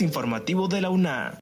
Informativo de la UNA.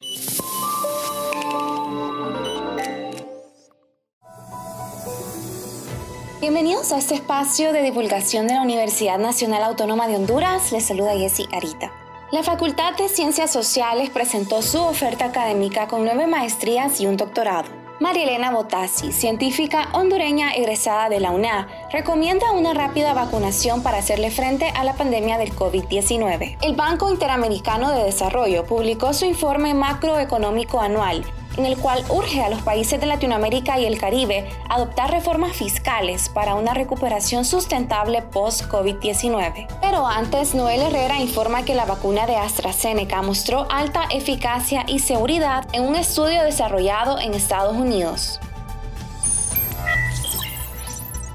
Bienvenidos a este espacio de divulgación de la Universidad Nacional Autónoma de Honduras. Les saluda Jessy Arita. La Facultad de Ciencias Sociales presentó su oferta académica con nueve maestrías y un doctorado. María Elena Botassi, científica hondureña egresada de la UNA, recomienda una rápida vacunación para hacerle frente a la pandemia del COVID-19. El Banco Interamericano de Desarrollo publicó su informe macroeconómico anual en el cual urge a los países de Latinoamérica y el Caribe adoptar reformas fiscales para una recuperación sustentable post-COVID-19. Pero antes, Noel Herrera informa que la vacuna de AstraZeneca mostró alta eficacia y seguridad en un estudio desarrollado en Estados Unidos.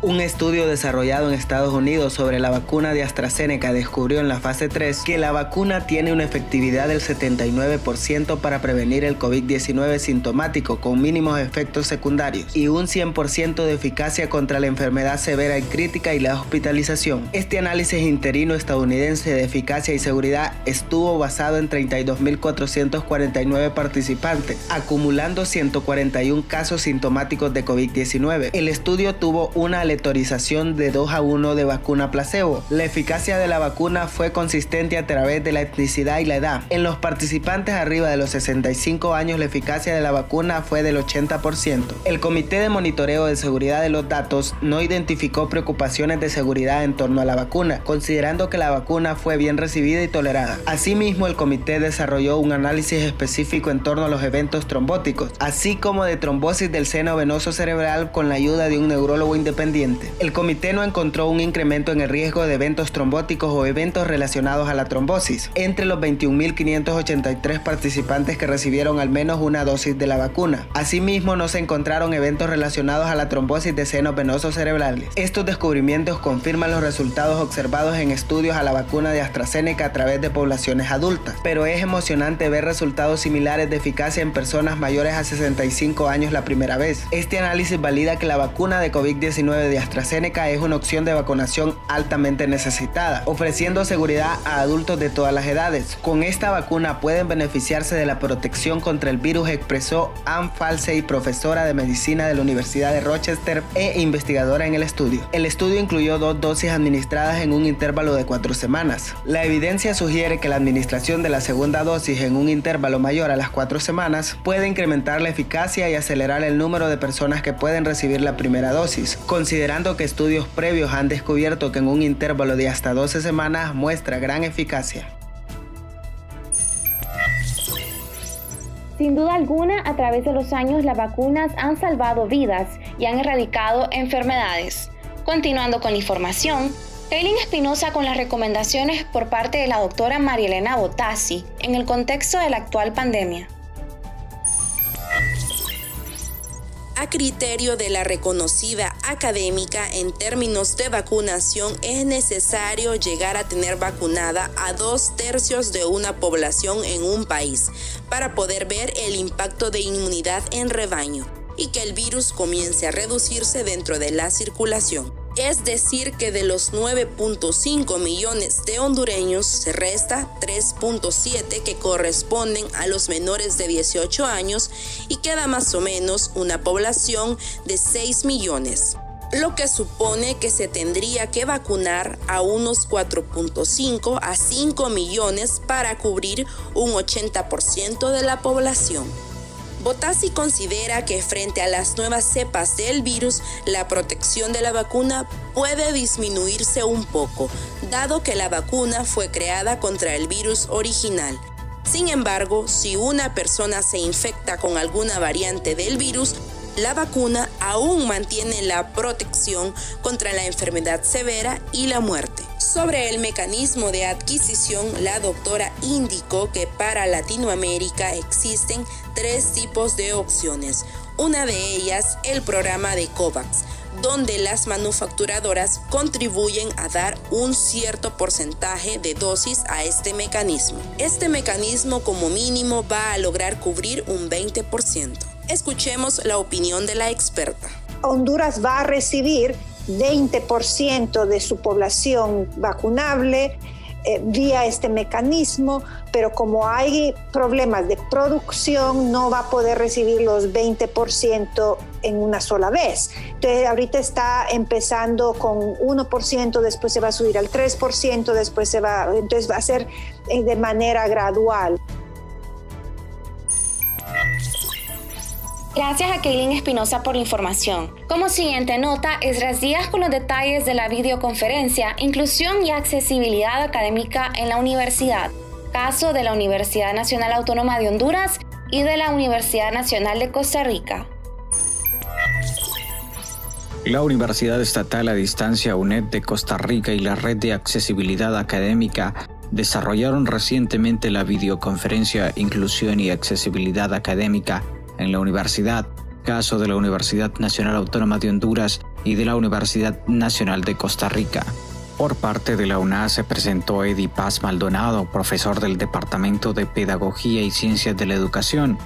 Un estudio desarrollado en Estados Unidos sobre la vacuna de AstraZeneca descubrió en la fase 3 que la vacuna tiene una efectividad del 79% para prevenir el COVID-19 sintomático con mínimos efectos secundarios y un 100% de eficacia contra la enfermedad severa y crítica y la hospitalización. Este análisis interino estadounidense de eficacia y seguridad estuvo basado en 32.449 participantes, acumulando 141 casos sintomáticos de COVID-19. El estudio tuvo una letorización de 2 a 1 de vacuna placebo. La eficacia de la vacuna fue consistente a través de la etnicidad y la edad. En los participantes arriba de los 65 años la eficacia de la vacuna fue del 80%. El Comité de Monitoreo de Seguridad de los Datos no identificó preocupaciones de seguridad en torno a la vacuna, considerando que la vacuna fue bien recibida y tolerada. Asimismo, el comité desarrolló un análisis específico en torno a los eventos trombóticos, así como de trombosis del seno venoso cerebral con la ayuda de un neurólogo independiente el comité no encontró un incremento en el riesgo de eventos trombóticos o eventos relacionados a la trombosis entre los 21.583 participantes que recibieron al menos una dosis de la vacuna. Asimismo, no se encontraron eventos relacionados a la trombosis de senos venosos cerebrales. Estos descubrimientos confirman los resultados observados en estudios a la vacuna de AstraZeneca a través de poblaciones adultas, pero es emocionante ver resultados similares de eficacia en personas mayores a 65 años la primera vez. Este análisis valida que la vacuna de COVID-19 de AstraZeneca es una opción de vacunación altamente necesitada, ofreciendo seguridad a adultos de todas las edades. Con esta vacuna pueden beneficiarse de la protección contra el virus, expresó Ann Falsey, profesora de medicina de la Universidad de Rochester e investigadora en el estudio. El estudio incluyó dos dosis administradas en un intervalo de cuatro semanas. La evidencia sugiere que la administración de la segunda dosis en un intervalo mayor a las cuatro semanas puede incrementar la eficacia y acelerar el número de personas que pueden recibir la primera dosis considerando que estudios previos han descubierto que en un intervalo de hasta 12 semanas muestra gran eficacia. Sin duda alguna, a través de los años las vacunas han salvado vidas y han erradicado enfermedades. Continuando con la información, Kaylin Espinosa con las recomendaciones por parte de la doctora Marielena Botassi en el contexto de la actual pandemia. A criterio de la reconocida académica en términos de vacunación, es necesario llegar a tener vacunada a dos tercios de una población en un país para poder ver el impacto de inmunidad en rebaño y que el virus comience a reducirse dentro de la circulación es decir que de los 9.5 millones de hondureños se resta 3.7 que corresponden a los menores de 18 años y queda más o menos una población de 6 millones lo que supone que se tendría que vacunar a unos 4.5 a 5 millones para cubrir un 80% de la población. Botassi considera que frente a las nuevas cepas del virus, la protección de la vacuna puede disminuirse un poco, dado que la vacuna fue creada contra el virus original. Sin embargo, si una persona se infecta con alguna variante del virus, la vacuna aún mantiene la protección contra la enfermedad severa y la muerte. Sobre el mecanismo de adquisición, la doctora indicó que para Latinoamérica existen tres tipos de opciones. Una de ellas, el programa de COVAX, donde las manufacturadoras contribuyen a dar un cierto porcentaje de dosis a este mecanismo. Este mecanismo como mínimo va a lograr cubrir un 20%. Escuchemos la opinión de la experta. Honduras va a recibir 20% de su población vacunable eh, vía este mecanismo, pero como hay problemas de producción, no va a poder recibir los 20% en una sola vez. Entonces, ahorita está empezando con 1%, después se va a subir al 3%, después se va, entonces va a ser eh, de manera gradual. Gracias a Kaylin Espinosa por la información. Como siguiente nota, Esdras Díaz con los detalles de la videoconferencia Inclusión y Accesibilidad Académica en la Universidad, caso de la Universidad Nacional Autónoma de Honduras y de la Universidad Nacional de Costa Rica. La Universidad Estatal a Distancia UNED de Costa Rica y la Red de Accesibilidad Académica desarrollaron recientemente la videoconferencia Inclusión y Accesibilidad Académica en la universidad, caso de la Universidad Nacional Autónoma de Honduras y de la Universidad Nacional de Costa Rica. Por parte de la UNA se presentó Eddie Paz Maldonado, profesor del Departamento de Pedagogía y Ciencias de la Educación.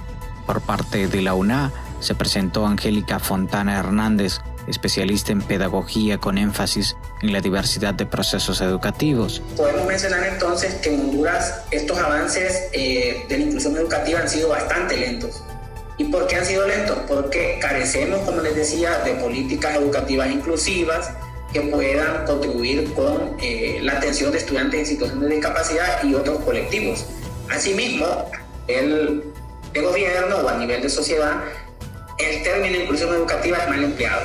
Por parte de la UNA se presentó Angélica Fontana Hernández, especialista en pedagogía con énfasis en la diversidad de procesos educativos. Podemos mencionar entonces que en Honduras estos avances eh, de la inclusión educativa han sido bastante lentos. ¿Y por qué han sido lentos? Porque carecemos, como les decía, de políticas educativas inclusivas que puedan contribuir con eh, la atención de estudiantes en situaciones de discapacidad y otros colectivos. Asimismo, el, el gobierno o a nivel de sociedad, el término inclusión educativa es mal empleado,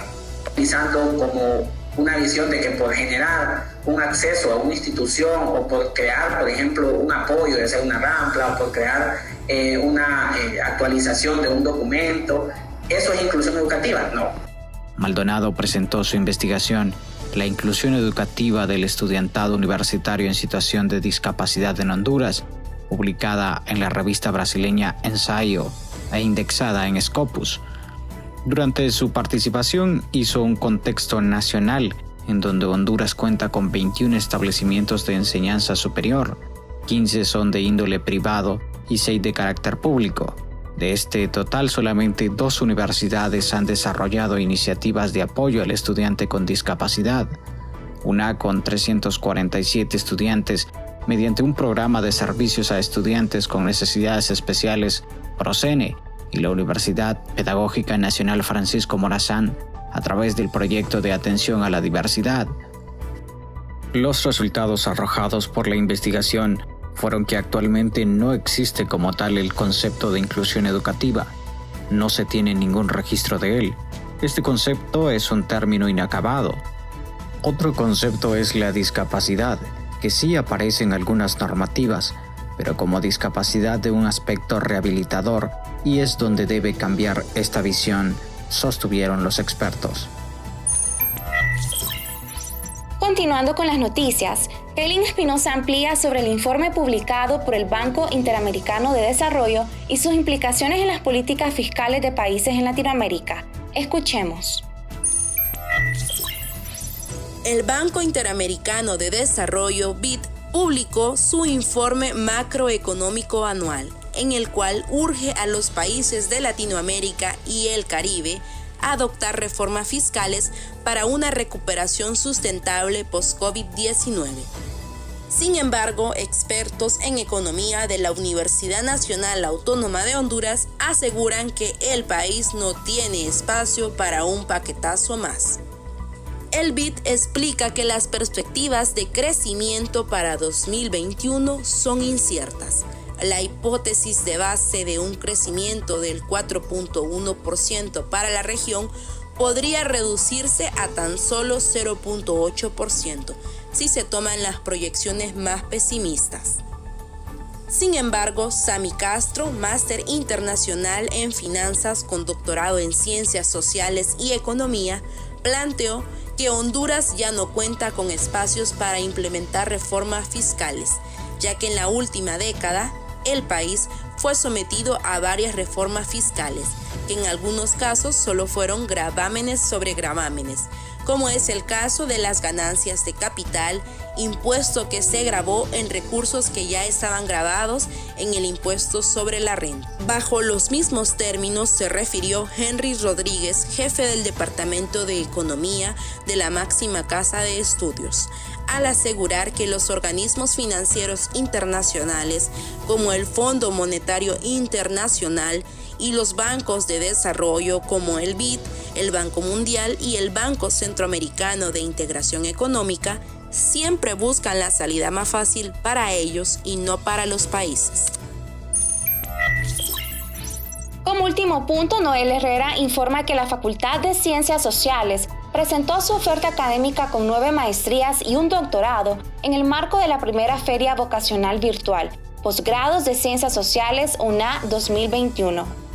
utilizando como una visión de que por generar un acceso a una institución o por crear, por ejemplo, un apoyo, de ser una rampa o por crear eh, una eh, actualización de un documento. ¿Eso es inclusión educativa? No. Maldonado presentó su investigación La inclusión educativa del estudiantado universitario en situación de discapacidad en Honduras, publicada en la revista brasileña Ensayo e indexada en Scopus. Durante su participación hizo un contexto nacional en donde Honduras cuenta con 21 establecimientos de enseñanza superior, 15 son de índole privado y 6 de carácter público. De este total, solamente dos universidades han desarrollado iniciativas de apoyo al estudiante con discapacidad, una con 347 estudiantes mediante un programa de servicios a estudiantes con necesidades especiales, PROCENE, y la Universidad Pedagógica Nacional Francisco Morazán a través del proyecto de atención a la diversidad. Los resultados arrojados por la investigación fueron que actualmente no existe como tal el concepto de inclusión educativa. No se tiene ningún registro de él. Este concepto es un término inacabado. Otro concepto es la discapacidad, que sí aparece en algunas normativas, pero como discapacidad de un aspecto rehabilitador y es donde debe cambiar esta visión, sostuvieron los expertos. Continuando con las noticias, Kaylin Espinosa amplía sobre el informe publicado por el Banco Interamericano de Desarrollo y sus implicaciones en las políticas fiscales de países en Latinoamérica. Escuchemos. El Banco Interamericano de Desarrollo, BID, publicó su informe macroeconómico anual, en el cual urge a los países de Latinoamérica y el Caribe a adoptar reformas fiscales para una recuperación sustentable post-COVID-19. Sin embargo, expertos en economía de la Universidad Nacional Autónoma de Honduras aseguran que el país no tiene espacio para un paquetazo más. El BID explica que las perspectivas de crecimiento para 2021 son inciertas. La hipótesis de base de un crecimiento del 4.1% para la región podría reducirse a tan solo 0.8% si se toman las proyecciones más pesimistas. Sin embargo, Sami Castro, máster internacional en finanzas con doctorado en ciencias sociales y economía, planteó que Honduras ya no cuenta con espacios para implementar reformas fiscales, ya que en la última década el país fue sometido a varias reformas fiscales, que en algunos casos solo fueron gravámenes sobre gravámenes, como es el caso de las ganancias de capital, impuesto que se grabó en recursos que ya estaban grabados en el impuesto sobre la renta. Bajo los mismos términos se refirió Henry Rodríguez, jefe del Departamento de Economía de la máxima casa de estudios. al asegurar que los organismos financieros internacionales como el Fondo Monetario Internacional y los bancos de desarrollo como el BID, el Banco Mundial y el Banco Centroamericano de Integración Económica siempre buscan la salida más fácil para ellos y no para los países. Como último punto, Noel Herrera informa que la Facultad de Ciencias Sociales presentó su oferta académica con nueve maestrías y un doctorado en el marco de la primera Feria Vocacional Virtual, Posgrados de Ciencias Sociales UNA 2021.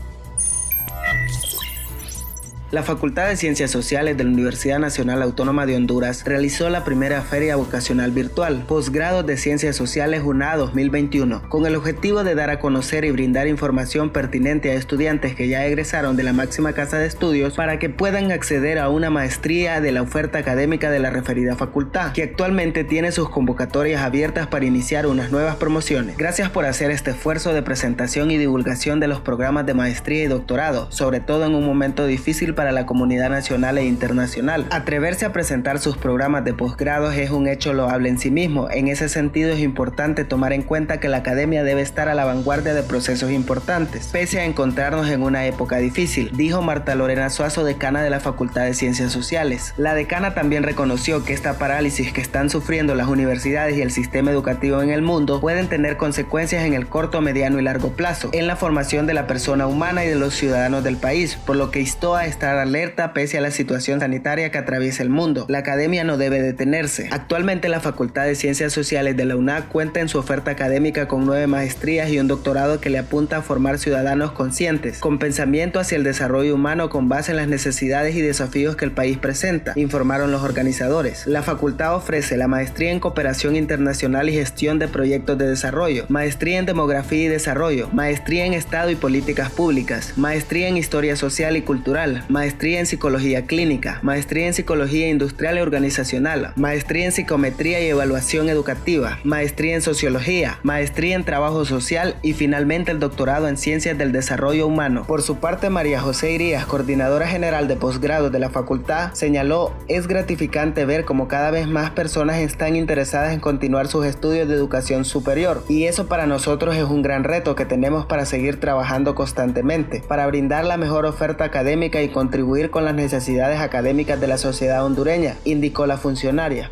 La Facultad de Ciencias Sociales de la Universidad Nacional Autónoma de Honduras realizó la primera feria vocacional virtual, Posgrados de Ciencias Sociales UNA 2021, con el objetivo de dar a conocer y brindar información pertinente a estudiantes que ya egresaron de la máxima casa de estudios para que puedan acceder a una maestría de la oferta académica de la referida facultad, que actualmente tiene sus convocatorias abiertas para iniciar unas nuevas promociones. Gracias por hacer este esfuerzo de presentación y divulgación de los programas de maestría y doctorado, sobre todo en un momento difícil para para la comunidad nacional e internacional. Atreverse a presentar sus programas de posgrados es un hecho loable en sí mismo. En ese sentido es importante tomar en cuenta que la academia debe estar a la vanguardia de procesos importantes, pese a encontrarnos en una época difícil, dijo Marta Lorena Suazo, decana de la Facultad de Ciencias Sociales. La decana también reconoció que esta parálisis que están sufriendo las universidades y el sistema educativo en el mundo pueden tener consecuencias en el corto, mediano y largo plazo en la formación de la persona humana y de los ciudadanos del país, por lo que instó a alerta pese a la situación sanitaria que atraviesa el mundo. La academia no debe detenerse. Actualmente la Facultad de Ciencias Sociales de la UNAC cuenta en su oferta académica con nueve maestrías y un doctorado que le apunta a formar ciudadanos conscientes, con pensamiento hacia el desarrollo humano con base en las necesidades y desafíos que el país presenta, informaron los organizadores. La facultad ofrece la maestría en cooperación internacional y gestión de proyectos de desarrollo, maestría en demografía y desarrollo, maestría en Estado y políticas públicas, maestría en historia social y cultural, maestría en psicología clínica, maestría en psicología industrial y organizacional, maestría en psicometría y evaluación educativa, maestría en sociología, maestría en trabajo social y finalmente el doctorado en ciencias del desarrollo humano. Por su parte, María José Irías, coordinadora general de posgrado de la facultad, señaló, es gratificante ver cómo cada vez más personas están interesadas en continuar sus estudios de educación superior y eso para nosotros es un gran reto que tenemos para seguir trabajando constantemente, para brindar la mejor oferta académica y contribuir con las necesidades académicas de la sociedad hondureña, indicó la funcionaria.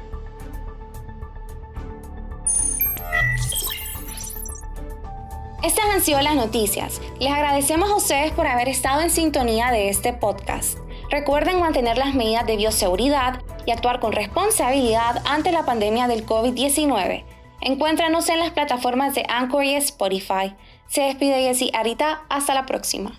Estas han sido las noticias. Les agradecemos a ustedes por haber estado en sintonía de este podcast. Recuerden mantener las medidas de bioseguridad y actuar con responsabilidad ante la pandemia del COVID-19. Encuéntranos en las plataformas de Anchor y Spotify. Se despide Jessy Arita. Hasta la próxima.